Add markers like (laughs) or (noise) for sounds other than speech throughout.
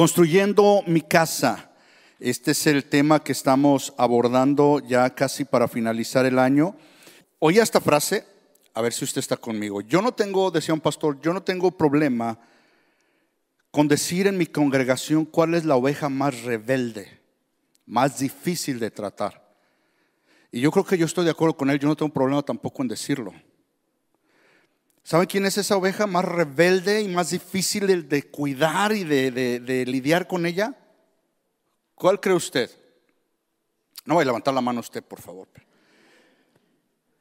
Construyendo mi casa. Este es el tema que estamos abordando ya casi para finalizar el año. Oí esta frase, a ver si usted está conmigo. Yo no tengo, decía un pastor, yo no tengo problema con decir en mi congregación cuál es la oveja más rebelde, más difícil de tratar. Y yo creo que yo estoy de acuerdo con él, yo no tengo problema tampoco en decirlo. ¿Saben quién es esa oveja más rebelde y más difícil de, cuidar y de, lidiar con ella? ¿Cuál cree usted? No voy a levantar la mano usted, por favor.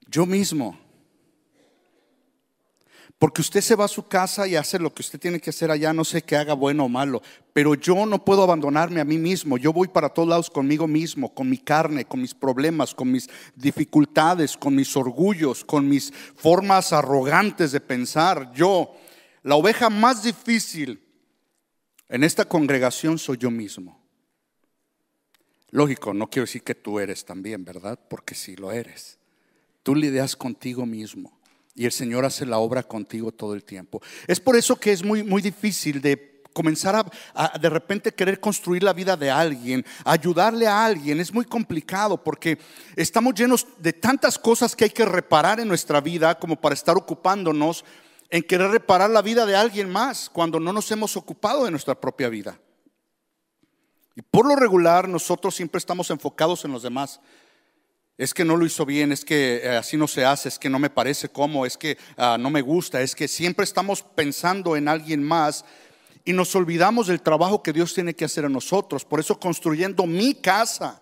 Yo mismo. Porque usted se va a su casa y hace lo que usted tiene que hacer allá, no sé qué haga bueno o malo, pero yo no puedo abandonarme a mí mismo. Yo voy para todos lados conmigo mismo, con mi carne, con mis problemas, con mis dificultades, con mis orgullos, con mis formas arrogantes de pensar. Yo, la oveja más difícil en esta congregación soy yo mismo. Lógico, no quiero decir que tú eres también, ¿verdad? Porque sí lo eres. Tú lidias contigo mismo y el Señor hace la obra contigo todo el tiempo. Es por eso que es muy, muy difícil de comenzar a, de repente querer construir la vida de alguien, ayudarle a alguien, es muy complicado porque estamos llenos de tantas cosas que hay que reparar en nuestra vida como para estar ocupándonos en querer reparar la vida de alguien más cuando no nos hemos ocupado de nuestra propia vida. Y por lo regular nosotros siempre estamos enfocados en los demás es que no lo hizo bien, es que eh, así no se hace, es que no me parece cómo, es que ah, no me gusta, es que siempre estamos pensando en alguien más y nos olvidamos del trabajo que Dios tiene que hacer a nosotros. Por eso construyendo mi casa.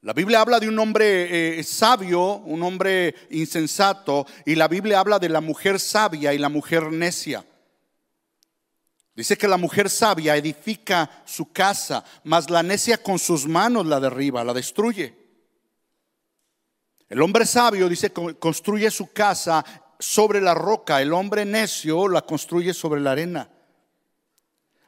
La Biblia habla de un hombre eh, sabio, un hombre insensato, y la Biblia habla de la mujer sabia y la mujer necia. Dice que la mujer sabia edifica su casa, mas la necia con sus manos la derriba, la destruye. El hombre sabio dice construye su casa sobre la roca, el hombre necio la construye sobre la arena.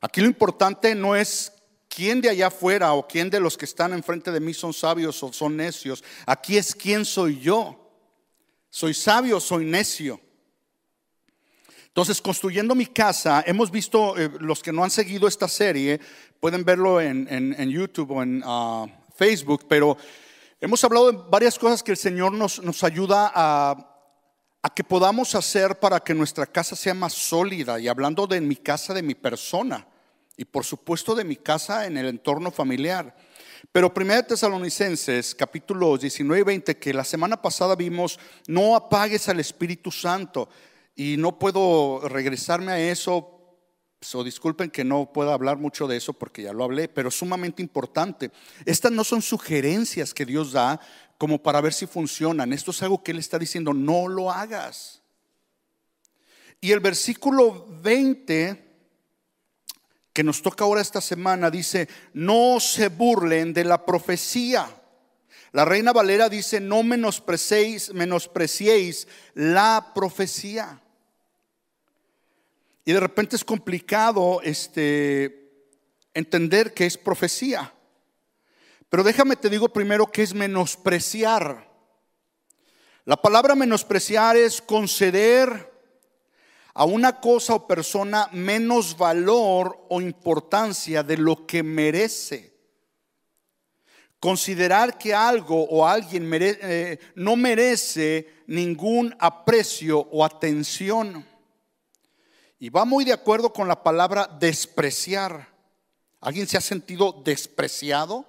Aquí lo importante no es quién de allá afuera o quién de los que están enfrente de mí son sabios o son necios. Aquí es quién soy yo. Soy sabio, soy necio. Entonces, construyendo mi casa, hemos visto, eh, los que no han seguido esta serie, pueden verlo en, YouTube o en ah, Facebook, pero Hemos hablado de varias cosas que el Señor nos, nos ayuda a, que podamos hacer para que nuestra casa sea más sólida. Y hablando de mi casa, de mi persona. Y por supuesto de mi casa en el entorno familiar. Pero 1 Tesalonicenses, capítulo 19 y 20, que la semana pasada vimos, no apagues al Espíritu Santo. Y no puedo regresarme a eso So, disculpen que no pueda hablar mucho de eso porque ya lo hablé, pero sumamente importante. Estas no son sugerencias que Dios da como para ver si funcionan. Esto es algo que Él está diciendo, no lo hagas. Y el versículo 20 que nos toca ahora esta semana dice, no se burlen de la profecía. La reina Valera dice, no menospreciéis, menospreciéis la profecía. Y de repente es complicado este, entender que es profecía. Pero déjame te digo primero que es menospreciar. La palabra menospreciar es conceder a una cosa o persona menos valor o importancia de lo que merece. Considerar que algo o alguien eh, no merece ningún aprecio o atención. Y va muy de acuerdo con la palabra despreciar. ¿Alguien se ha sentido despreciado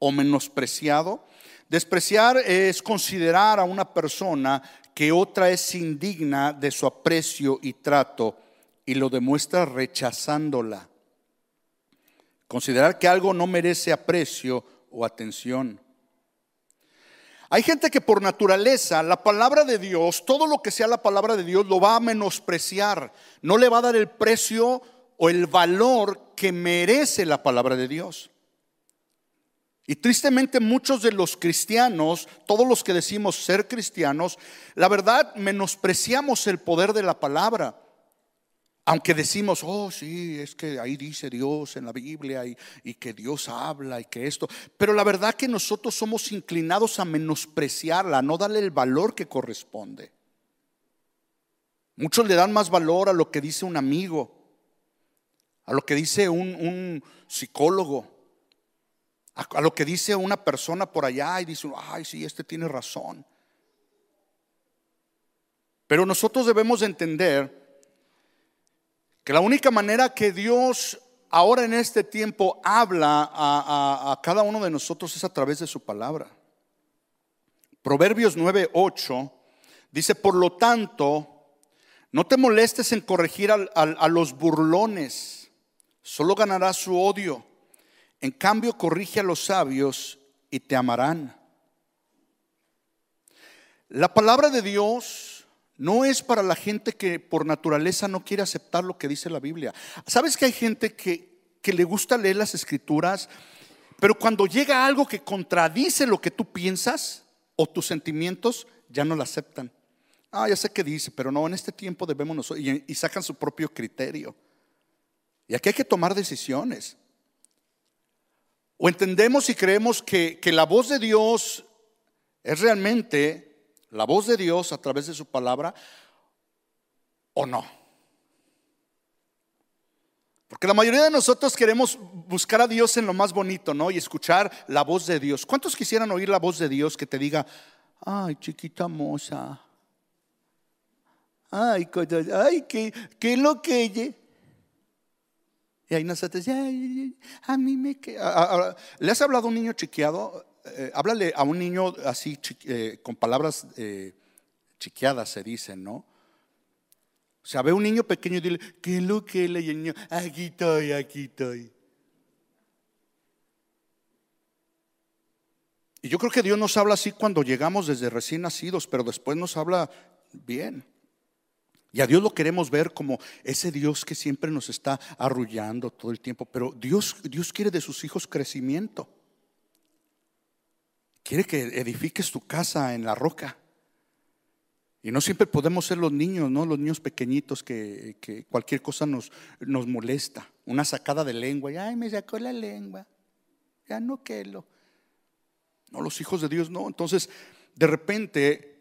o menospreciado? Despreciar es considerar a una persona que otra es indigna de su aprecio y trato y lo demuestra rechazándola. Considerar que algo no merece aprecio o atención. Hay gente que por naturaleza la palabra de Dios, todo lo que sea la palabra de Dios, lo va a menospreciar. No le va a dar el precio o el valor que merece la palabra de Dios. Y tristemente muchos de los cristianos, todos los que decimos ser cristianos, la verdad menospreciamos el poder de la palabra. Aunque decimos, oh sí, es que ahí dice Dios en la Biblia y, que Dios habla y que esto, pero la verdad que nosotros somos inclinados a menospreciarla, a no darle el valor que corresponde. Muchos le dan más valor a lo que dice un amigo, a lo que dice un, un psicólogo, a, a lo que dice una persona por allá y dice, ay, sí, este tiene razón. Pero nosotros debemos entender que la única manera que Dios ahora en este tiempo habla a, cada uno de nosotros es a través de su palabra. Proverbios 9:8 dice, por lo tanto, no te molestes en corregir a los burlones, solo ganarás su odio. En cambio, corrige a los sabios y te amarán. La palabra de Dios no es para la gente que por naturaleza no quiere aceptar lo que dice la Biblia. ¿Sabes que hay gente que, que le gusta leer las escrituras, pero cuando llega algo que contradice lo que tú piensas o tus sentimientos, ya no la aceptan? Ah, ya sé qué dice, pero no, en este tiempo debemos nosotros, y, sacan su propio criterio. Y aquí hay que tomar decisiones. O entendemos y creemos que, que la voz de Dios es realmente la voz de Dios a través de su palabra o no. Porque la mayoría de nosotros queremos buscar a Dios en lo más bonito, ¿no? Y escuchar la voz de Dios. ¿Cuántos quisieran oír la voz de Dios que te diga, ay, chiquita moza? Ay, ay, qué, qué lo que ella. Y ahí nosotros, ay, ay, ay, a mí me ¿Le has hablado a un niño chiqueado? Eh, háblale a un niño así, eh, con palabras eh, chiqueadas se dicen, ¿no? O sea, ve un niño pequeño y dile, ¿qué es lo que es? Y el niño, aquí estoy, aquí estoy. Y yo creo que Dios nos habla así cuando llegamos desde recién nacidos, pero después nos habla bien. Y a Dios lo queremos ver como ese Dios que siempre nos está arrullando todo el tiempo. Pero Dios, Dios quiere de sus hijos crecimiento. Quiere que edifiques tu casa en la roca. Y no siempre podemos ser los niños, ¿no? Los niños pequeñitos que, cualquier cosa nos, molesta. Una sacada de lengua. y, Ay, me sacó la lengua. Ya no quiero. No, los hijos de Dios no. Entonces, de repente,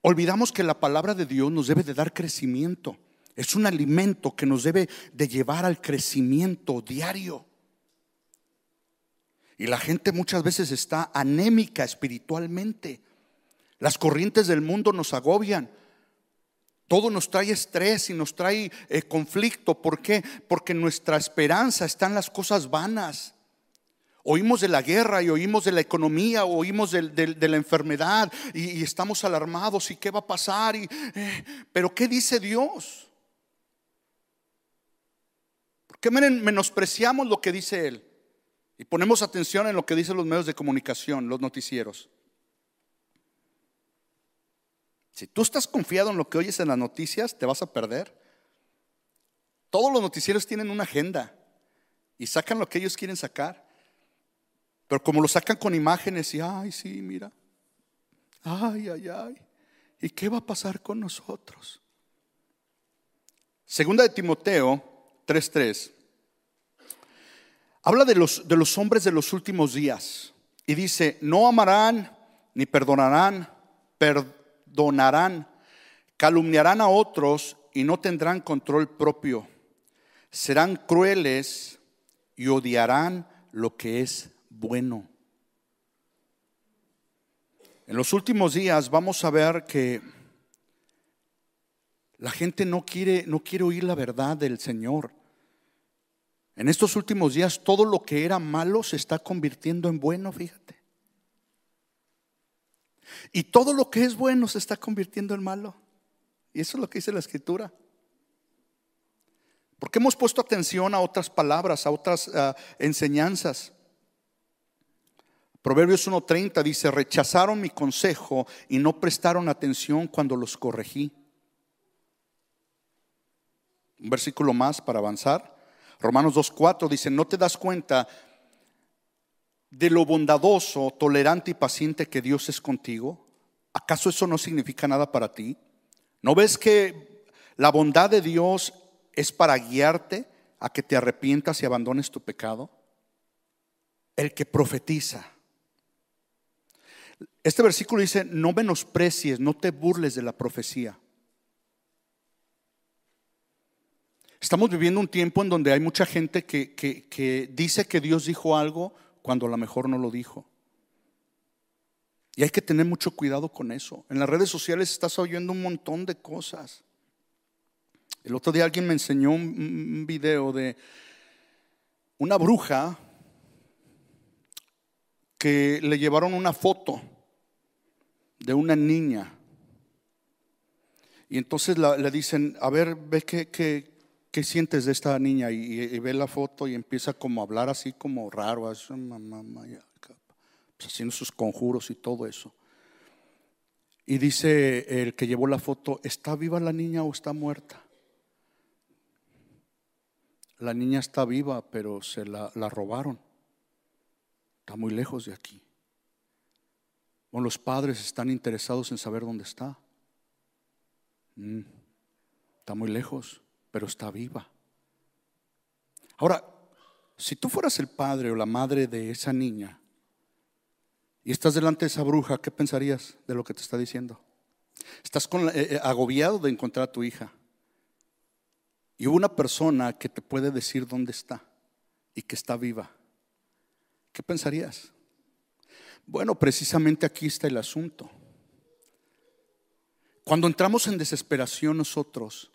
olvidamos que la palabra de Dios nos debe de dar crecimiento. Es un alimento que nos debe de llevar al crecimiento diario. Y la gente muchas veces está anémica espiritualmente. Las corrientes del mundo nos agobian. Todo nos trae estrés y nos trae eh, conflicto. ¿Por qué? Porque nuestra esperanza está en las cosas vanas. Oímos de la guerra y oímos de la economía, oímos de, la enfermedad y, estamos alarmados y qué va a pasar. Y, eh, pero ¿qué dice Dios? ¿Por qué men- menospreciamos lo que dice Él? Y ponemos atención en lo que dicen los medios de comunicación, los noticieros. Si tú estás confiado en lo que oyes en las noticias, te vas a perder. Todos los noticieros tienen una agenda y sacan lo que ellos quieren sacar. Pero como lo sacan con imágenes y, ay, sí, mira, ay, ay, ay, ¿y qué va a pasar con nosotros? Segunda de Timoteo 3:3. Habla de los, de los hombres de los últimos días y dice, no amarán ni perdonarán, perdonarán, calumniarán a otros y no tendrán control propio. Serán crueles y odiarán lo que es bueno. En los últimos días vamos a ver que la gente no quiere, no quiere oír la verdad del Señor. En estos últimos días todo lo que era malo se está convirtiendo en bueno, fíjate. Y todo lo que es bueno se está convirtiendo en malo. Y eso es lo que dice la escritura. Porque hemos puesto atención a otras palabras, a otras ah, enseñanzas. Proverbios 1.30 dice, rechazaron mi consejo y no prestaron atención cuando los corregí. Un versículo más para avanzar. Romanos 2.4 dice, no te das cuenta de lo bondadoso, tolerante y paciente que Dios es contigo. ¿Acaso eso no significa nada para ti? ¿No ves que la bondad de Dios es para guiarte a que te arrepientas y abandones tu pecado? El que profetiza. Este versículo dice, no menosprecies, no te burles de la profecía. Estamos viviendo un tiempo en donde hay mucha gente que, que dice que Dios dijo algo cuando a lo mejor no lo dijo. Y hay que tener mucho cuidado con eso. En las redes sociales estás oyendo un montón de cosas. El otro día alguien me enseñó un, video de una bruja que le llevaron una foto de una niña. Y entonces le dicen, a ver, ve qué, qué, sientes de esta niña. Y, ve la foto y empieza como a hablar así como raro, así, pues, haciendo sus conjuros y todo eso. Y dice el que llevó la foto, ¿está viva la niña o está muerta? La niña está viva, pero se la, robaron. Está muy lejos de aquí. O los padres están interesados en saber dónde está. Mm, está muy lejos, pero está viva. Ahora, si tú fueras el padre o la madre de esa niña, y estás delante de esa bruja, ¿qué pensarías de lo que te está diciendo? Estás eh, eh, agobiado de encontrar a tu hija. Y hubo una persona que te puede decir dónde está y que está viva. ¿Qué pensarías? Bueno, precisamente aquí está el asunto. Cuando entramos en desesperación nosotros,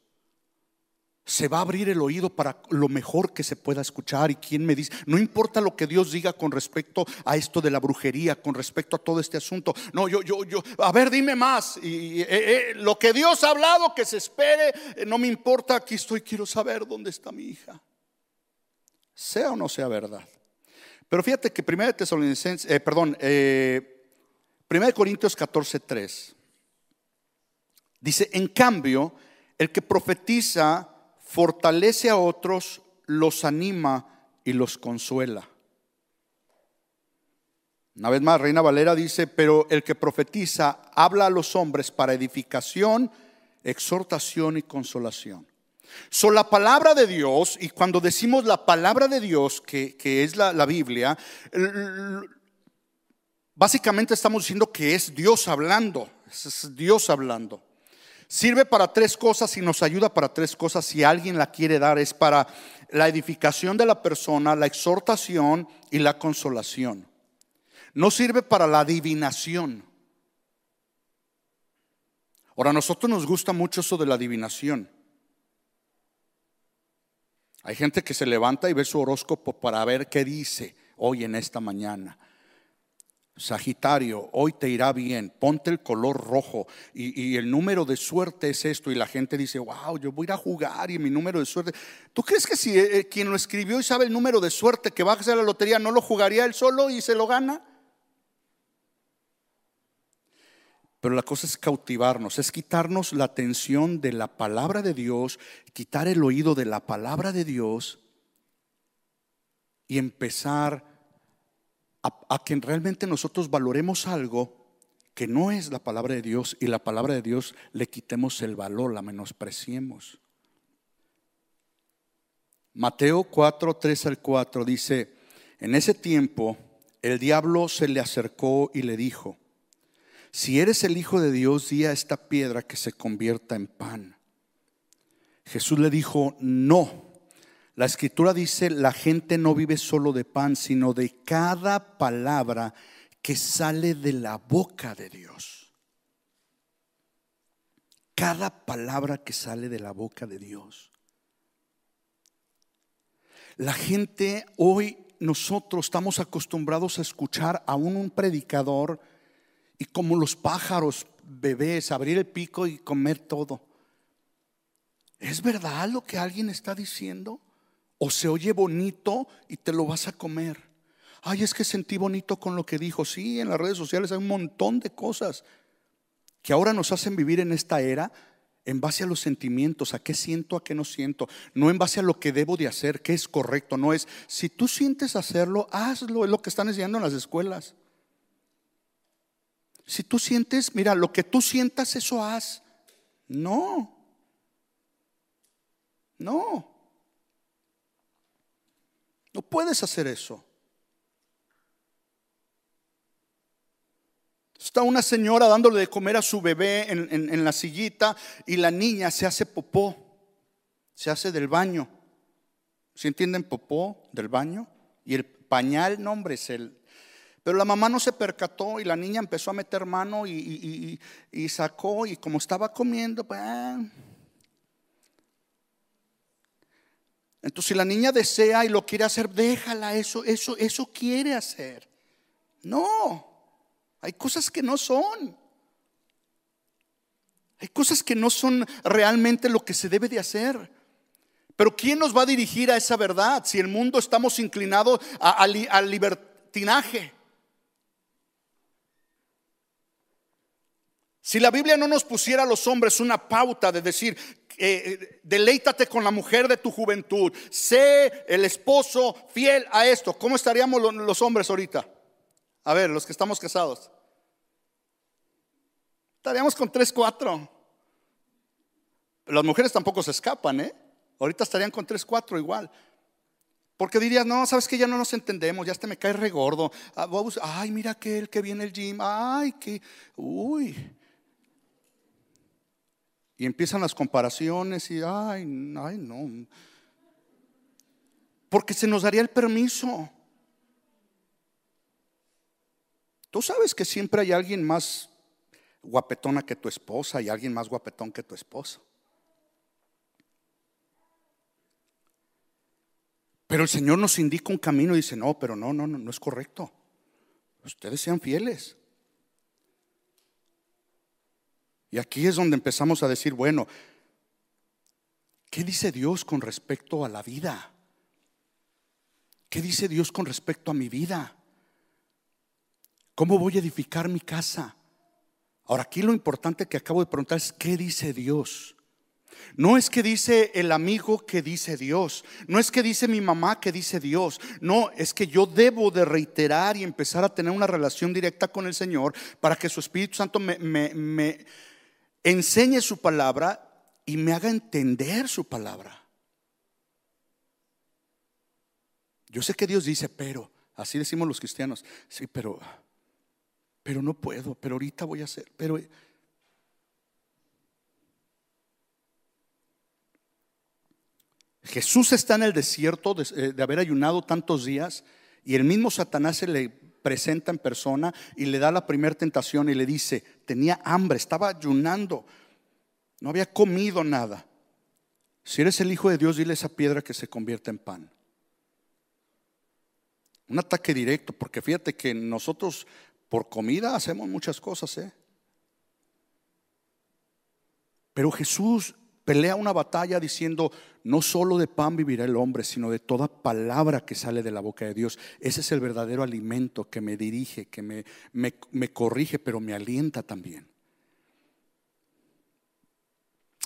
se va a abrir el oído para lo mejor que se pueda escuchar. Y quién me dice, no importa lo que Dios diga con respecto a esto de la brujería, con respecto a todo este asunto. No, yo, yo, yo, a ver, dime más. Y, eh, eh, lo que Dios ha hablado, que se espere, eh, no me importa. Aquí estoy, quiero saber dónde está mi hija. Sea o no sea verdad. Pero fíjate que 1 Tesalonicenses, perdón, 1 Corintios 14, 3 dice: En cambio, el que profetiza fortalece a otros, los anima y los consuela. Una vez más, Reina Valera dice, pero el que profetiza habla a los hombres para edificación, exhortación y consolación. Son la palabra de Dios, y cuando decimos la palabra de Dios, que, es la, la Biblia, básicamente estamos diciendo que es Dios hablando, es Dios hablando. Sirve para tres cosas y nos ayuda para tres cosas si alguien la quiere dar. Es para la edificación de la persona, la exhortación y la consolación. No sirve para la adivinación. Ahora, a nosotros nos gusta mucho eso de la adivinación. Hay gente que se levanta y ve su horóscopo para ver qué dice hoy en esta mañana. Sagitario, hoy te irá bien, ponte el color rojo y, el número de suerte es esto y la gente dice, wow, yo voy a ir a jugar y mi número de suerte. ¿Tú crees que si eh, quien lo escribió y sabe el número de suerte que va a hacer la lotería no lo jugaría él solo y se lo gana? Pero la cosa es cautivarnos, es quitarnos la atención de la palabra de Dios, quitar el oído de la palabra de Dios y empezar a, que realmente nosotros valoremos algo que no es la palabra de Dios y la palabra de Dios le quitemos el valor, la menospreciemos. Mateo 4, 3 al 4 dice, en ese tiempo el diablo se le acercó y le dijo, si eres el Hijo de Dios, di a esta piedra que se convierta en pan. Jesús le dijo, no la escritura dice, la gente no vive solo de pan, sino de cada palabra que sale de la boca de Dios. Cada palabra que sale de la boca de Dios. La gente hoy, nosotros estamos acostumbrados a escuchar a un, predicador y como los pájaros, bebés, abrir el pico y comer todo. ¿Es verdad lo que alguien está diciendo? O se oye bonito y te lo vas a comer. Ay, es que sentí bonito con lo que dijo. Sí, en las redes sociales hay un montón de cosas que ahora nos hacen vivir en esta era en base a los sentimientos, a qué siento, a qué no siento, no en base a lo que debo de hacer, qué es correcto, no es, si tú sientes hacerlo, hazlo, es lo que están enseñando en las escuelas. Si tú sientes, mira, lo que tú sientas, eso haz. No, no. No puedes hacer eso. Está una señora dándole de comer a su bebé en, la sillita y la niña se hace popó. se hace del baño. ¿Se entienden? Popó del baño. Y el pañal, no es el... Pero la mamá no se percató y la niña empezó a meter mano y, sacó y como estaba comiendo, pues... Ah. Entonces si la niña desea y lo quiere hacer, déjala, eso, eso, eso quiere hacer. No, hay cosas que no son. Hay cosas que no son realmente lo que se debe de hacer. Pero ¿quién nos va a dirigir a esa verdad si el mundo estamos inclinados al libertinaje? Si la Biblia no nos pusiera a los hombres una pauta de decir, eh, deleítate con la mujer de tu juventud, sé el esposo fiel a esto, ¿cómo estaríamos los hombres ahorita? A ver, los que estamos casados. Estaríamos con tres, cuatro. Las mujeres tampoco se escapan, ¿eh? Ahorita estarían con tres, cuatro igual. Porque dirías, no, sabes que ya no nos entendemos, ya este me cae regordo. Ah, ay, mira aquel que viene el gym. Ay, que, uy. Y empiezan las comparaciones y, ay, ay, no. Porque se nos daría el permiso. Tú sabes que siempre hay alguien más guapetona que tu esposa y alguien más guapetón que tu esposo. Pero el Señor nos indica un camino y dice, no, pero no, no, no, no es correcto. Ustedes sean fieles. Y aquí es donde empezamos a decir, bueno, ¿qué dice Dios con respecto a la vida? ¿Qué dice Dios con respecto a mi vida? ¿Cómo voy a edificar mi casa? Ahora, aquí lo importante que acabo de preguntar es, ¿qué dice Dios? No es que dice el amigo que dice Dios, no es que dice mi mamá que dice Dios, no, es que yo debo de reiterar y empezar a tener una relación directa con el Señor para que su Espíritu Santo me, me enseñe su palabra y me haga entender su palabra. Yo sé que Dios dice, pero, así decimos los cristianos, sí, pero, pero no puedo, pero ahorita voy a hacer, pero... Jesús está en el desierto de, eh, de, haber ayunado tantos días y el mismo Satanás se le presenta en persona y le da la primera tentación y le dice, tenía hambre, estaba ayunando, no había comido nada. Si eres el Hijo de Dios, dile esa piedra que se convierta en pan. Un ataque directo, porque fíjate que nosotros por comida hacemos muchas cosas, ¿eh? Pero Jesús pelea una batalla diciendo, no solo de pan vivirá el hombre, sino de toda palabra que sale de la boca de Dios. Ese es el verdadero alimento que me dirige, que me, me, corrige, pero me alienta también.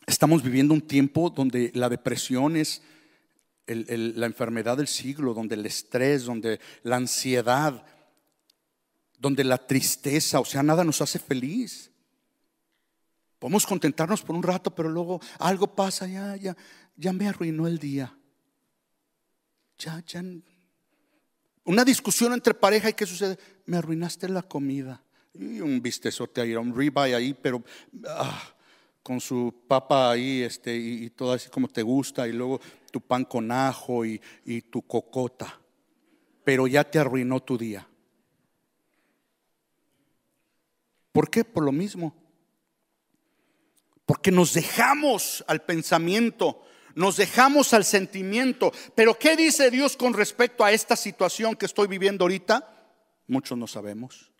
Estamos viviendo un tiempo donde la depresión es la enfermedad del siglo, donde el estrés, donde la ansiedad, donde la tristeza, o sea, nada nos hace feliz. Podemos contentarnos por un rato, pero luego algo pasa, ya, ya, ya me arruinó el día. Ya, ya. Una discusión entre pareja y qué sucede? Me arruinaste la comida. Y un bistezote ahí, un ribeye ahí, pero ah, con su papa ahí, este, y, todo así como te gusta, y luego tu pan con ajo y tu cocota. Pero ya te arruinó tu día. ¿Por qué? Por lo mismo. Porque nos dejamos al pensamiento, nos dejamos al sentimiento. Pero ¿qué dice Dios con respecto a esta situación que estoy viviendo ahorita? Muchos no sabemos.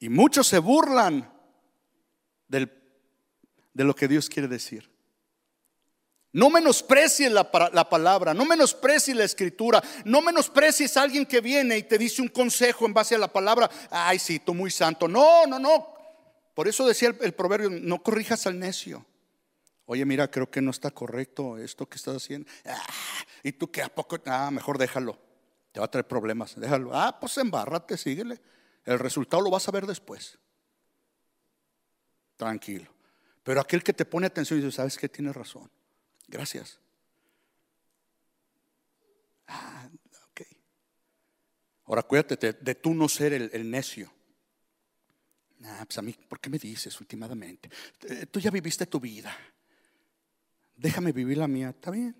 Y muchos se burlan de lo que Dios quiere decir. No menosprecies la, la, palabra, no menosprecies la escritura, no menosprecies a alguien que viene y te dice un consejo en base a la palabra. Ay, sí, tú muy santo. No, no, no. Por eso decía el, proverbio, no corrijas al necio. Oye, mira, creo que no está correcto esto que estás haciendo. Ah, y tú que a poco, ah, mejor déjalo. Te va a traer problemas. Déjalo. Ah, pues embárrate, síguele. El resultado lo vas a ver después. Tranquilo. Pero aquel que te pone atención y dice, ¿sabes qué? Tienes razón. Gracias. Ah, ok. Ahora cuídate de, tú no ser el, necio. Ah, pues a mí, ¿por qué me dices últimamente? Eh, tú ya viviste tu vida. Déjame vivir la mía. Está bien.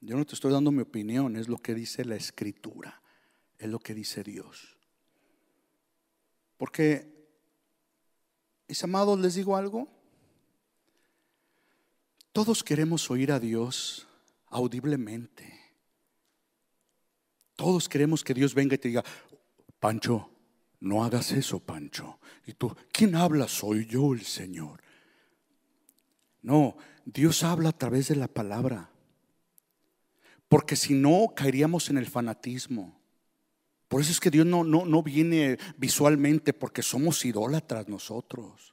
Yo no te estoy dando mi opinión, es lo que dice la escritura, es lo que dice Dios. Porque, mis amados, les digo algo. Todos queremos oír a Dios audiblemente. Todos queremos que Dios venga y te diga, Pancho, no hagas eso, Pancho. Y tú, ¿quién habla? Soy yo el Señor. No, Dios habla a través de la palabra. Porque si no, caeríamos en el fanatismo. Por eso es que Dios no, no, no viene visualmente, porque somos idólatras nosotros.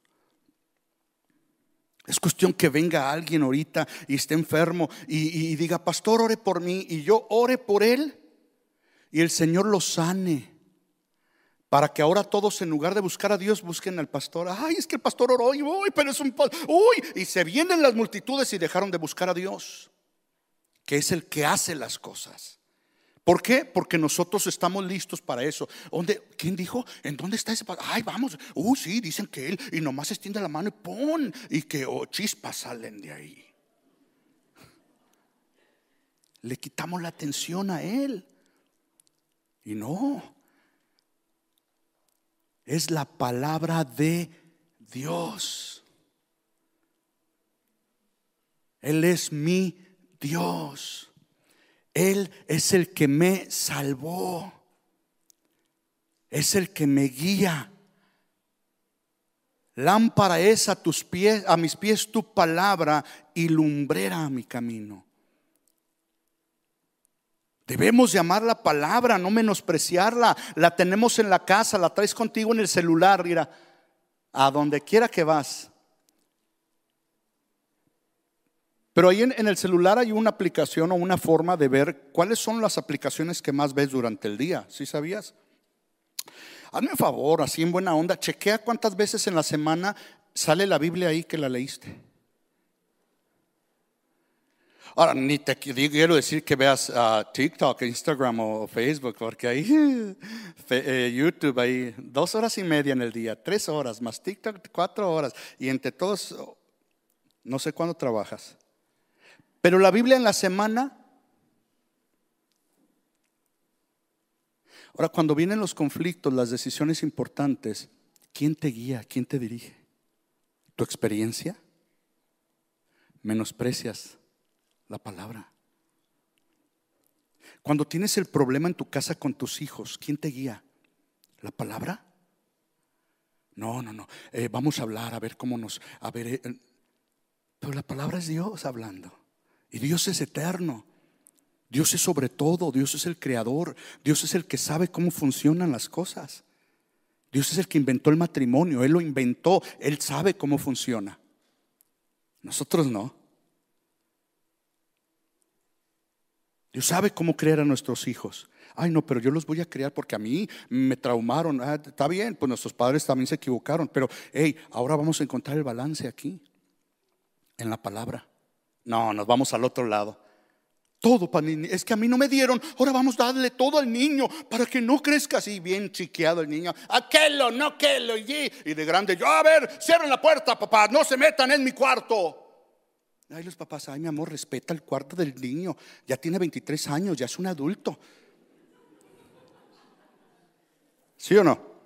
Es cuestión que venga alguien ahorita y esté enfermo y, diga, pastor, ore por mí, y yo ore por él, y el Señor lo sane. Para que ahora todos en lugar de buscar a Dios busquen al pastor. Ay, es que el pastor oró y uy, pero es un uy, y se vienen las multitudes y dejaron de buscar a Dios, que es el que hace las cosas. ¿Por qué? Porque nosotros estamos listos para eso. ¿Dónde, ¿Quién dijo? ¿En dónde está ese? Ay, vamos. Uy, sí, dicen que él y nomás extiende la mano y pon y que oh, chispas salen de ahí. Le quitamos la atención a él. Y no, es la palabra de Dios. Él es mi Dios. Él es el que me salvó. Es el que me guía. Lámpara es a tus pies, a mis pies tu palabra y lumbrera a mi camino. Debemos llamar la palabra, no menospreciarla. La tenemos en la casa, la traes contigo en el celular, mira, a donde quiera que vas. Pero ahí en, el celular hay una aplicación o una forma de ver cuáles son las aplicaciones que más ves durante el día. ¿Sí sabías? Hazme un favor, así en buena onda, chequea cuántas veces en la semana sale la Biblia ahí que la leíste. Ahora, ni te quiero decir que veas uh, TikTok, Instagram o Facebook, porque ahí, (laughs) eh, YouTube, ahí, dos horas y media en el día, tres horas, más TikTok, cuatro horas, y entre todos, no sé cuándo trabajas. Pero la Biblia en la semana, ahora cuando vienen los conflictos, las decisiones importantes, ¿quién te guía? ¿Quién te dirige? ¿Tu experiencia? ¿Menosprecias? la palabra. Cuando tienes el problema en tu casa con tus hijos, ¿quién te guía? ¿La palabra? No, no, no. Eh, vamos a hablar, a ver cómo nos... Ver, eh, pero la palabra es Dios hablando. Y Dios es eterno. Dios es sobre todo. Dios es el creador. Dios es el que sabe cómo funcionan las cosas. Dios es el que inventó el matrimonio. Él lo inventó. Él sabe cómo funciona. Nosotros no. Dios sabe cómo crear a nuestros hijos. Ay, no, pero yo los voy a crear porque a mí me traumaron. Ah, está bien, pues nuestros padres también se equivocaron. Pero, hey, ahora vamos a encontrar el balance aquí, en la palabra. No, nos vamos al otro lado. Todo para. Es que a mí no me dieron. Ahora vamos a darle todo al niño para que no crezca así bien chiqueado el niño. Aquello, no aquello. Y, y de grande, yo, a ver, cierren la puerta, papá. No se metan en mi cuarto. Ay, los papás, ay, mi amor, respeta el cuarto del niño. Ya tiene 23 años, ya es un adulto. ¿Sí o no?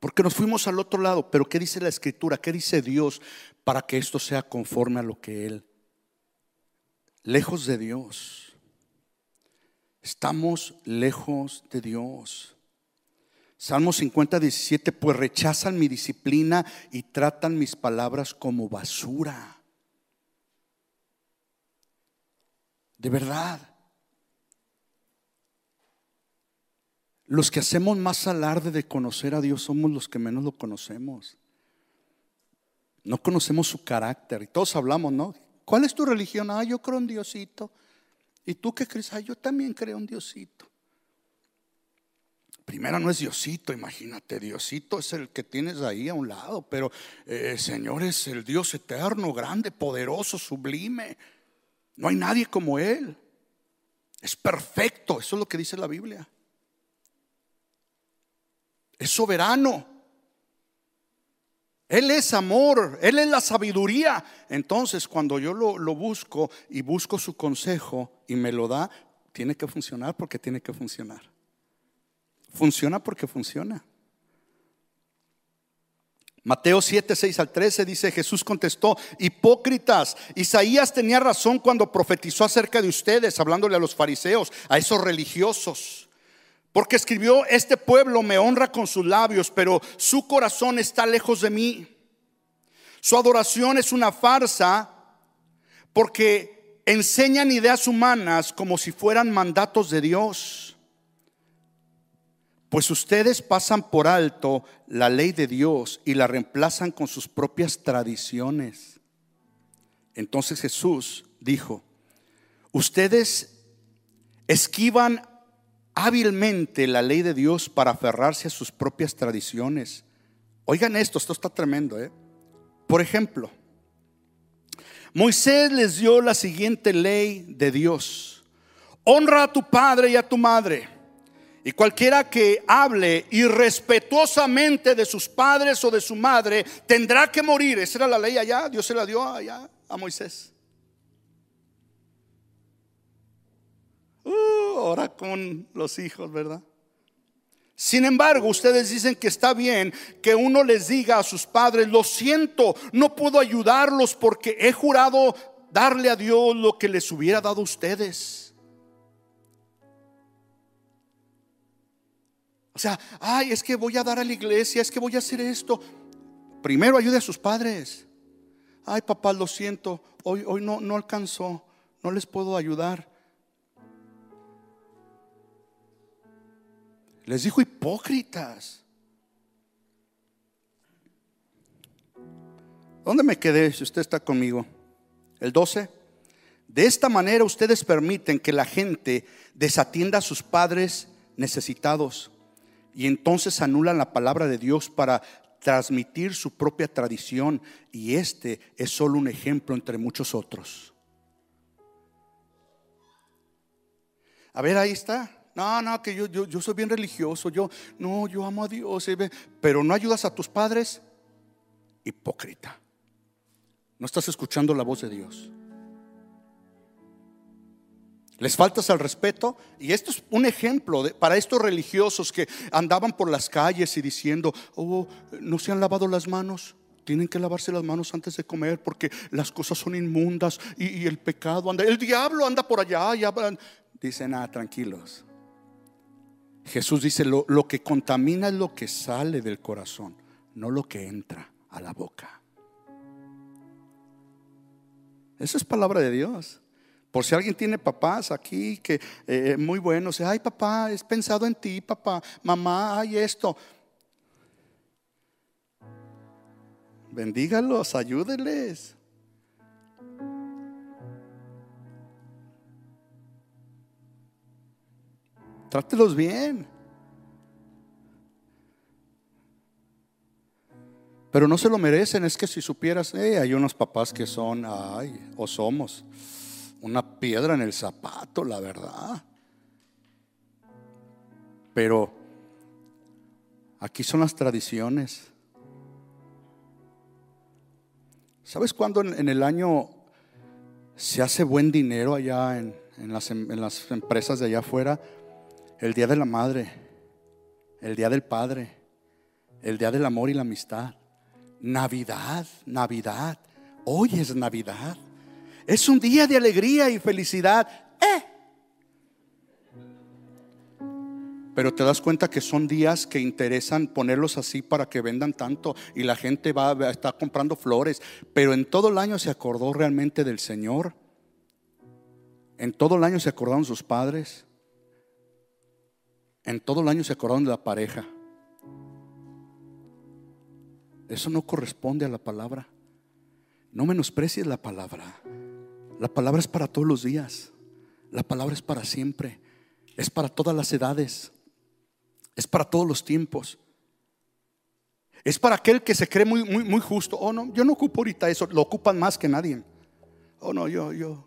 Porque nos fuimos al otro lado. Pero ¿qué dice la escritura? ¿Qué dice Dios para que esto sea conforme a lo que Él? Lejos de Dios. Estamos lejos de Dios. Salmo 50, 17, pues rechazan mi disciplina y tratan mis palabras como basura. De verdad. Los que hacemos más alarde de conocer a Dios somos los que menos lo conocemos. No conocemos su carácter. Y todos hablamos, ¿no? ¿Cuál es tu religión? Ah, yo creo en Diosito. ¿Y tú qué crees? Ah, yo también creo en Diosito. Primero no es Diosito, imagínate, Diosito es el que tienes ahí a un lado, pero eh, Señor es el Dios eterno, grande, poderoso, sublime. No hay nadie como Él. Es perfecto, eso es lo que dice la Biblia. Es soberano. Él es amor, Él es la sabiduría. Entonces, cuando yo lo, lo, busco y busco su consejo y me lo da, tiene que funcionar porque tiene que funcionar. Funciona porque funciona. Mateo 7, 6 al 13 dice, Jesús contestó, hipócritas, Isaías tenía razón cuando profetizó acerca de ustedes, hablándole a los fariseos, a esos religiosos. Porque escribió, este pueblo me honra con sus labios, pero su corazón está lejos de mí. Su adoración es una farsa porque enseñan ideas humanas como si fueran mandatos de Dios. Pues ustedes pasan por alto la ley de Dios y la reemplazan con sus propias tradiciones. Entonces Jesús dijo, ustedes esquivan hábilmente la ley de Dios para aferrarse a sus propias tradiciones. Oigan esto, esto está tremendo. ¿eh? Por ejemplo, Moisés les dio la siguiente ley de Dios. Honra a tu padre y a tu madre y cualquiera que hable irrespetuosamente de sus padres o de su madre tendrá que morir. Esa era la ley allá. Dios se la dio allá a Moisés. Ahora con los hijos, ¿verdad? Sin embargo, ustedes dicen que está bien que uno les diga a sus padres, lo siento, no puedo ayudarlos porque he jurado darle a Dios lo que les hubiera dado a ustedes. O sea, ay, es que voy a dar a la iglesia, es que voy a hacer esto. Primero ayude a sus padres. Ay, papá, lo siento, hoy, hoy no, no alcanzó, no les puedo ayudar. Les dijo hipócritas. ¿Dónde me quedé si usted está conmigo? El 12. De esta manera ustedes permiten que la gente desatienda a sus padres necesitados y entonces anulan la palabra de Dios para transmitir su propia tradición y este es solo un ejemplo entre muchos otros. A ver, ahí está. No, no, que yo, yo, soy bien religioso, yo, no, yo amo a Dios, pero no ayudas a tus padres, hipócrita. No estás escuchando la voz de Dios les faltas al respeto. Y esto es un ejemplo para estos religiosos que andaban por las calles y diciendo, oh, no se han lavado las manos. Tienen que lavarse las manos antes de comer porque las cosas son inmundas y, el pecado anda. El diablo anda por allá. Y Dicen, ah, tranquilos. Jesús dice, lo, lo que contamina es lo que sale del corazón, no lo que entra a la boca. Eso es palabra de Dios. Por si alguien tiene papás aquí que eh, muy buenos, ay papá, es pensado en ti, papá, mamá, hay esto. Bendígalos, ayúdeles. Trátelos bien. Pero no se lo merecen, es que si supieras, eh, hay unos papás que son, ay, o somos una piedra en el zapato, la verdad. Pero aquí son las tradiciones. ¿Sabes cuándo en, el año se hace buen dinero allá en, las, en las empresas de allá afuera? El Día de la Madre, el Día del Padre, el Día del Amor y la Amistad. Navidad, Navidad. Hoy es Navidad. Es un día de alegría y felicidad. Eh. Pero te das cuenta que son días que interesan ponerlos así para que vendan tanto y la gente va a estar comprando flores. Pero en todo el año se acordó realmente del Señor. En todo el año se acordaron sus padres. En todo el año se acordaron de la pareja. Eso no corresponde a la palabra. No menosprecies la palabra. La palabra es para todos los días. La palabra es para siempre. Es para todas las edades. Es para todos los tiempos. Es para aquel que se cree muy, muy, muy justo. Oh, no, yo no ocupo ahorita eso. Lo ocupan más que nadie. Oh, no, yo, yo.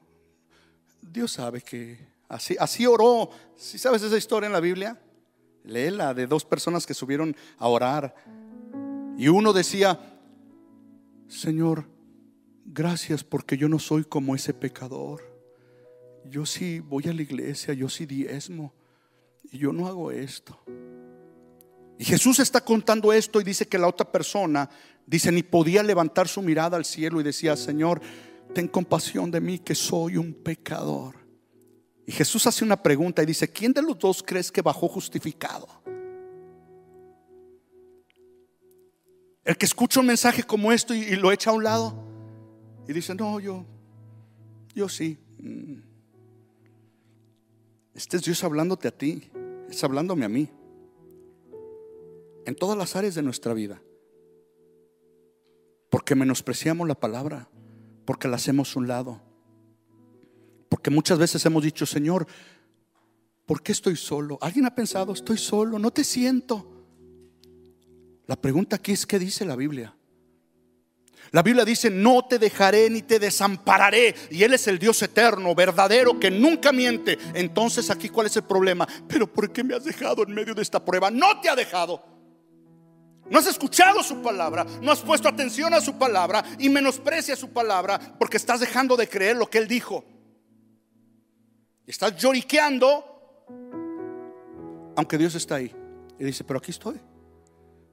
Dios sabe que así, así oró. Si sabes esa historia en la Biblia, Léela de dos personas que subieron a orar. Y uno decía, Señor, gracias porque yo no soy como ese pecador. Yo sí voy a la iglesia, yo sí diezmo. Y yo no hago esto. Y Jesús está contando esto y dice que la otra persona, dice, ni podía levantar su mirada al cielo y decía, Señor, ten compasión de mí que soy un pecador. Y Jesús hace una pregunta y dice, ¿quién de los dos crees que bajó justificado? El que escucha un mensaje como esto y, lo echa a un lado y dice, no, yo, yo sí. Mm. Este es Dios hablándote a ti, es hablándome a mí. En todas las áreas de nuestra vida. Porque menospreciamos la palabra, porque la hacemos un lado. Porque muchas veces hemos dicho, Señor, ¿por qué estoy solo? ¿Alguien ha pensado, estoy solo, no te siento? La pregunta aquí es, ¿qué dice la Biblia? La Biblia dice, no te dejaré ni te desampararé. Y Él es el Dios eterno, verdadero, que nunca miente. Entonces aquí, ¿cuál es el problema? Pero ¿por qué me has dejado en medio de esta prueba? No te ha dejado. No has escuchado su palabra, no has puesto atención a su palabra y menosprecia su palabra porque estás dejando de creer lo que Él dijo. Estás lloriqueando, aunque Dios está ahí. Y dice, pero aquí estoy.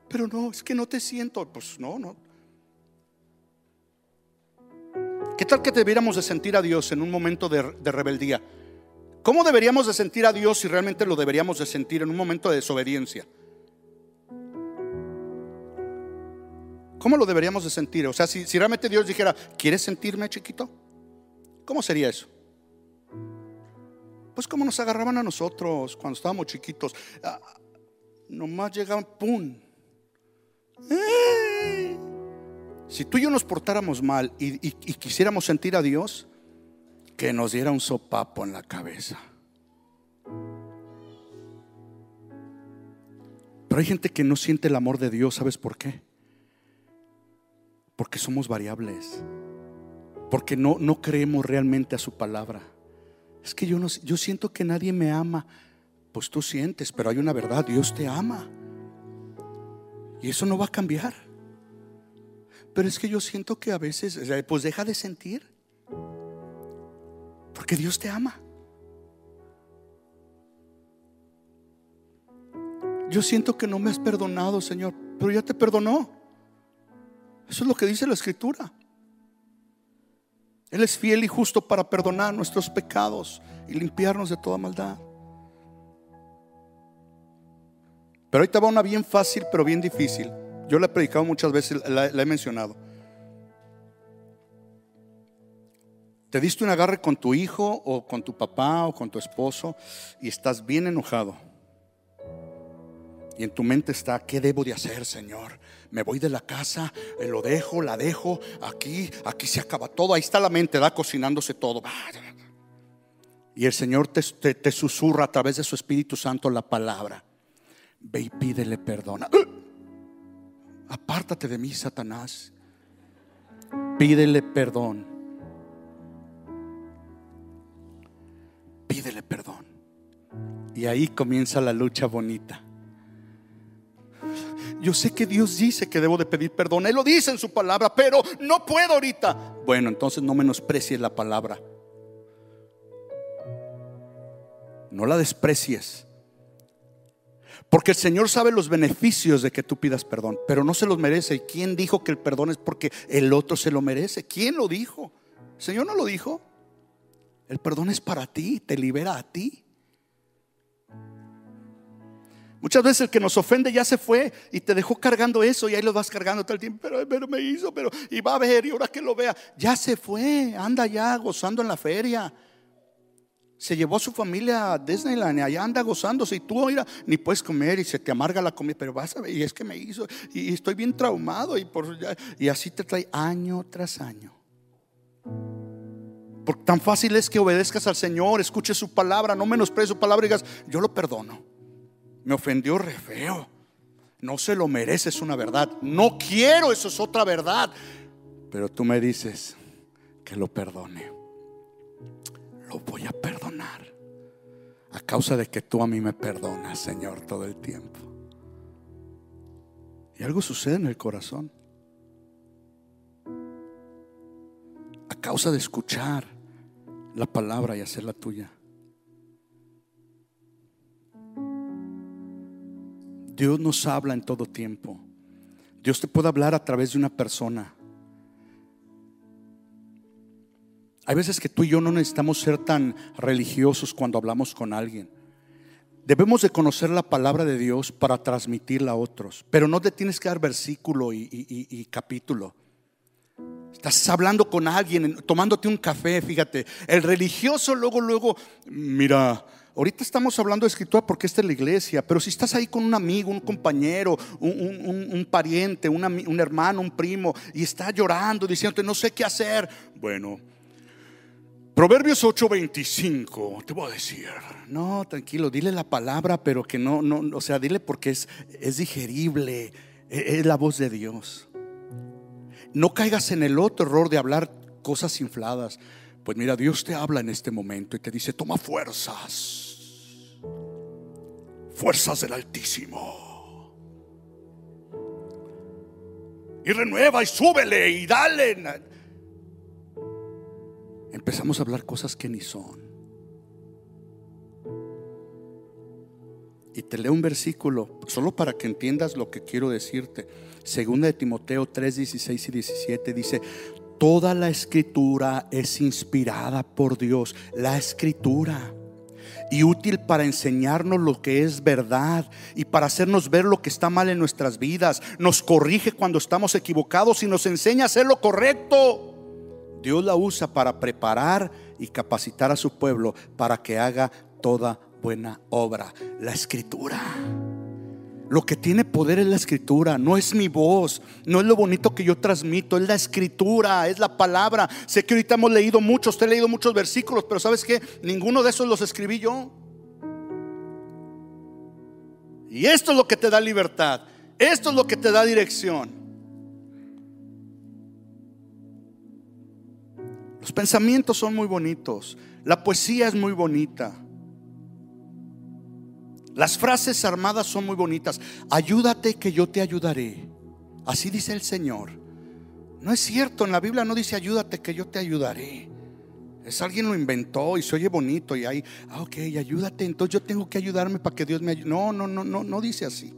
Pero no, es que no te siento. Pues no, no. ¿Qué tal que debiéramos de sentir a Dios en un momento de, rebeldía? ¿Cómo deberíamos de sentir a Dios si realmente lo deberíamos de sentir en un momento de desobediencia? ¿Cómo lo deberíamos de sentir? O sea, si, si realmente Dios dijera, ¿quieres sentirme chiquito? ¿Cómo sería eso? Pues como nos agarraban a nosotros cuando estábamos chiquitos. Ah, nomás llegaban, ¡pum! Si tú y yo nos portáramos mal y, y quisiéramos sentir a Dios, que nos diera un sopapo en la cabeza. Pero hay gente que no siente el amor de Dios, ¿sabes por qué? Porque somos variables. Porque no, no creemos realmente a su palabra. Es que yo, no, yo siento que nadie me ama. Pues tú sientes, pero hay una verdad, Dios te ama. Y eso no va a cambiar. Pero es que yo siento que a veces, pues deja de sentir. Porque Dios te ama. Yo siento que no me has perdonado, Señor, pero ya te perdonó. Eso es lo que dice la escritura. Él es fiel y justo para perdonar nuestros pecados y limpiarnos de toda maldad. Pero ahorita va una bien fácil, pero bien difícil. Yo la he predicado muchas veces, la, he mencionado. Te diste un agarre con tu hijo o con tu papá o con tu esposo y estás bien enojado. Y en tu mente está, ¿qué debo de hacer, Señor? Me voy de la casa, eh, lo dejo, la dejo, aquí, aquí se acaba todo. Ahí está la mente, da cocinándose todo. Y el Señor te, te, susurra a través de su Espíritu Santo la palabra. Ve y pídele perdón. Apártate de mí, Satanás. Pídele perdón. Pídele perdón. Y ahí comienza la lucha bonita. Yo sé que Dios dice que debo de pedir perdón. Él lo dice en su palabra, pero no puedo ahorita. Bueno, entonces no menosprecies la palabra. No la desprecies. Porque el Señor sabe los beneficios de que tú pidas perdón, pero no se los merece. ¿Y quién dijo que el perdón es porque el otro se lo merece? ¿Quién lo dijo? El Señor no lo dijo. El perdón es para ti, te libera a ti. Muchas veces el que nos ofende ya se fue y te dejó cargando eso y ahí lo vas cargando todo el tiempo. Pero, pero me hizo, pero y va a ver y ahora que lo vea, ya se fue, anda ya gozando en la feria. Se llevó a su familia a Disneyland y allá anda gozándose y tú mira, ni puedes comer y se te amarga la comida, pero vas a ver, y es que me hizo y, estoy bien traumado y, por, y así te trae año tras año. Porque tan fácil es que obedezcas al Señor, escuches su palabra, no menosprecies su palabra y digas, yo lo perdono me ofendió re feo. No se lo merece, es una verdad. No quiero, eso es otra verdad. Pero tú me dices que lo perdone. Lo voy a perdonar. a causa de que tú a mí me perdonas, Señor, todo el tiempo. Y algo sucede en el corazón. A causa de escuchar la palabra y hacerla tuya. Dios nos habla en todo tiempo. Dios te puede hablar a través de una persona. Hay veces que tú y yo no necesitamos ser tan religiosos cuando hablamos con alguien. Debemos de conocer la palabra de Dios para transmitirla a otros, pero no te tienes que dar versículo y, capítulo. Estás hablando con alguien, tomándote un café, fíjate. El religioso luego, luego, mira, ahorita estamos hablando de escritura porque esta es la iglesia, pero si estás ahí con un amigo, un compañero, un, pariente, un hermano, un primo, y está llorando, diciéndote, no sé qué hacer, bueno, Proverbios 8:25, te voy a decir, no, tranquilo, dile la palabra, pero que no, no, o sea, dile porque es, es digerible, e, es la voz de Dios. No caigas en el otro error de hablar cosas infladas. Pues mira, Dios te habla en este momento y te dice, toma fuerzas, fuerzas del Altísimo. Y renueva y súbele y dale empezamos a hablar cosas que ni son. Y te leo un versículo, solo para que entiendas lo que quiero decirte. Segunda de Timoteo 3, 16 y 17 dice, toda la escritura es inspirada por Dios. La escritura y útil para enseñarnos lo que es verdad y para hacernos ver lo que está mal en nuestras vidas. Nos corrige cuando estamos equivocados y nos enseña a hacer lo correcto. Dios la usa para preparar y capacitar a su pueblo para que haga toda buena obra. La escritura. Lo que tiene poder es la escritura, no es mi voz, no es lo bonito que yo transmito, es la escritura, es la palabra. Sé que ahorita hemos leído muchos, te he leído muchos versículos, pero ¿sabes qué? Ninguno de esos los escribí yo. Y esto es lo que te da libertad, esto es lo que te da dirección. Los pensamientos son muy bonitos. La poesía es muy bonita. Las frases armadas son muy bonitas. Ayúdate que yo te ayudaré. Así dice el Señor. No es cierto, en la Biblia no dice ayúdate que yo te ayudaré. Es alguien lo inventó y se oye bonito y ahí, ah, ok, ayúdate, entonces yo tengo que ayudarme para que Dios me ayude. No, no, no, no, no dice así.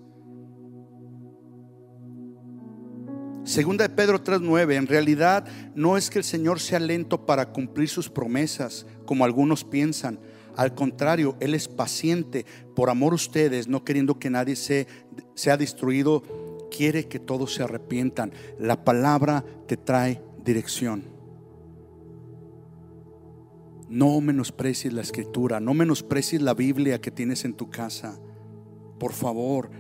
Segunda de Pedro 3:9, en realidad no es que el Señor sea lento para cumplir sus promesas, como algunos piensan. Al contrario, Él es paciente por amor a ustedes, no queriendo que nadie se, sea destruido, quiere que todos se arrepientan. La palabra te trae dirección. No menosprecies la escritura, no menosprecies la Biblia que tienes en tu casa. Por favor,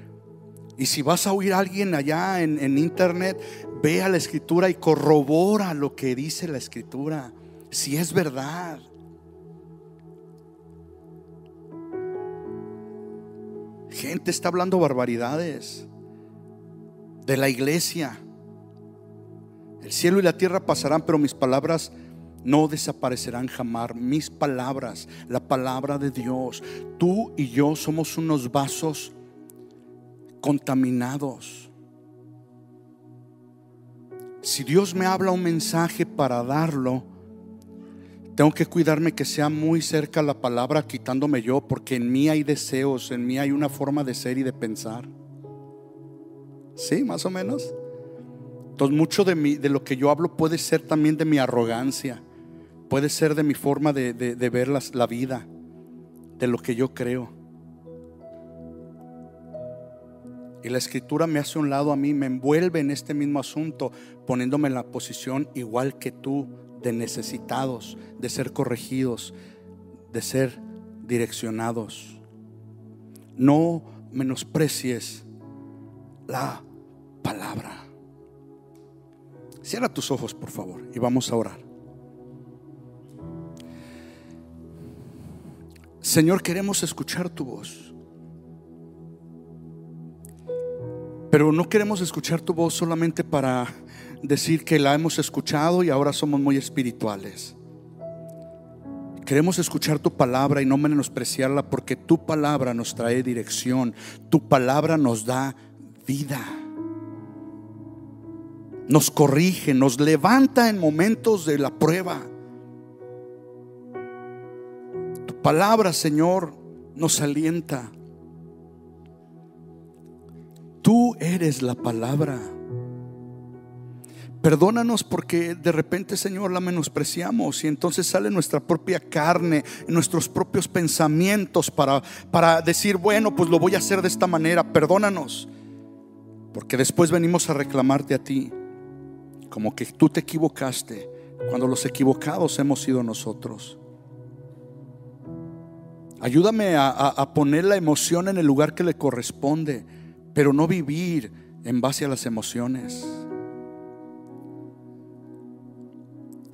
y si vas a oír a alguien allá en, internet, ve a la escritura y corrobora lo que dice la escritura. Si es verdad. Gente está hablando barbaridades de la iglesia. El cielo y la tierra pasarán, pero mis palabras no desaparecerán jamás. Mis palabras, la palabra de Dios. Tú y yo somos unos vasos contaminados. Si Dios me habla un mensaje para darlo, tengo que cuidarme que sea muy cerca la palabra quitándome yo, porque en mí hay deseos, en mí hay una forma de ser y de pensar. Sí, más o menos. Entonces mucho de, mí, de lo que yo hablo puede ser también de mi arrogancia, puede ser de mi forma de, ver la vida, de lo que yo creo. Y la escritura me hace un lado a mí, me envuelve en este mismo asunto, poniéndome en la posición igual que tú, de necesitados, de ser corregidos, de ser direccionados. No menosprecies la palabra. Cierra tus ojos, por favor, y vamos a orar. Señor, queremos escuchar tu voz. Pero no queremos escuchar tu voz solamente para decir que la hemos escuchado y ahora somos muy espirituales. Queremos escuchar tu palabra y no menospreciarla porque tu palabra nos trae dirección, tu palabra nos da vida. Nos corrige, nos levanta en momentos de la prueba. Tu palabra, Señor, nos alienta. Tú eres la palabra. Perdónanos porque de repente, Señor, la menospreciamos y entonces sale nuestra propia carne, nuestros propios pensamientos para, para decir, bueno, pues lo voy a hacer de esta manera. Perdónanos. Porque después venimos a reclamarte a ti, como que tú te equivocaste, cuando los equivocados hemos sido nosotros. Ayúdame a, a poner la emoción en el lugar que le corresponde, pero no vivir en base a las emociones.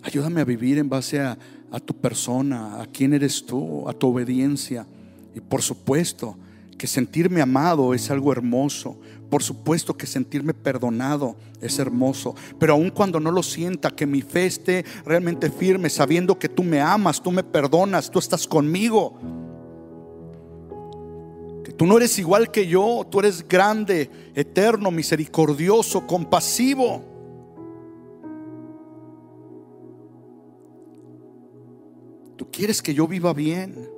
Ayúdame a vivir en base a, tu persona, a quién eres tú, a tu obediencia. Y por supuesto que sentirme amado es algo hermoso. Por supuesto que sentirme perdonado es hermoso. Pero aun cuando no lo sienta, que mi fe esté realmente firme, sabiendo que tú me amas, tú me perdonas, tú estás conmigo. Que tú no eres igual que yo, tú eres grande, eterno, misericordioso, compasivo. Tú quieres que yo viva bien.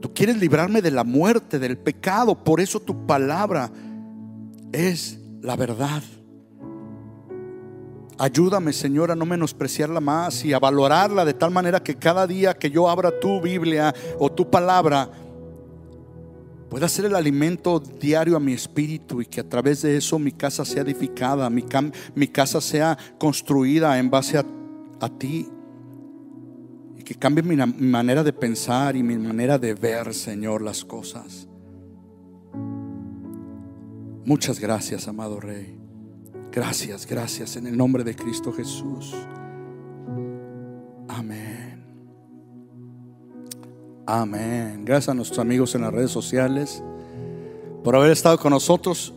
Tú quieres librarme de la muerte, del pecado. Por eso tu palabra es la verdad. Ayúdame, Señor, a no menospreciarla más y a valorarla de tal manera que cada día que yo abra tu Biblia o tu palabra pueda ser el alimento diario a mi espíritu y que a través de eso mi casa sea edificada, mi, casa sea construida en base a ti que cambie mi manera de pensar y mi manera de ver, Señor, las cosas. Muchas gracias, amado Rey. Gracias, gracias en el nombre de Cristo Jesús. Amén. Amén. Gracias a nuestros amigos en las redes sociales por haber estado con nosotros.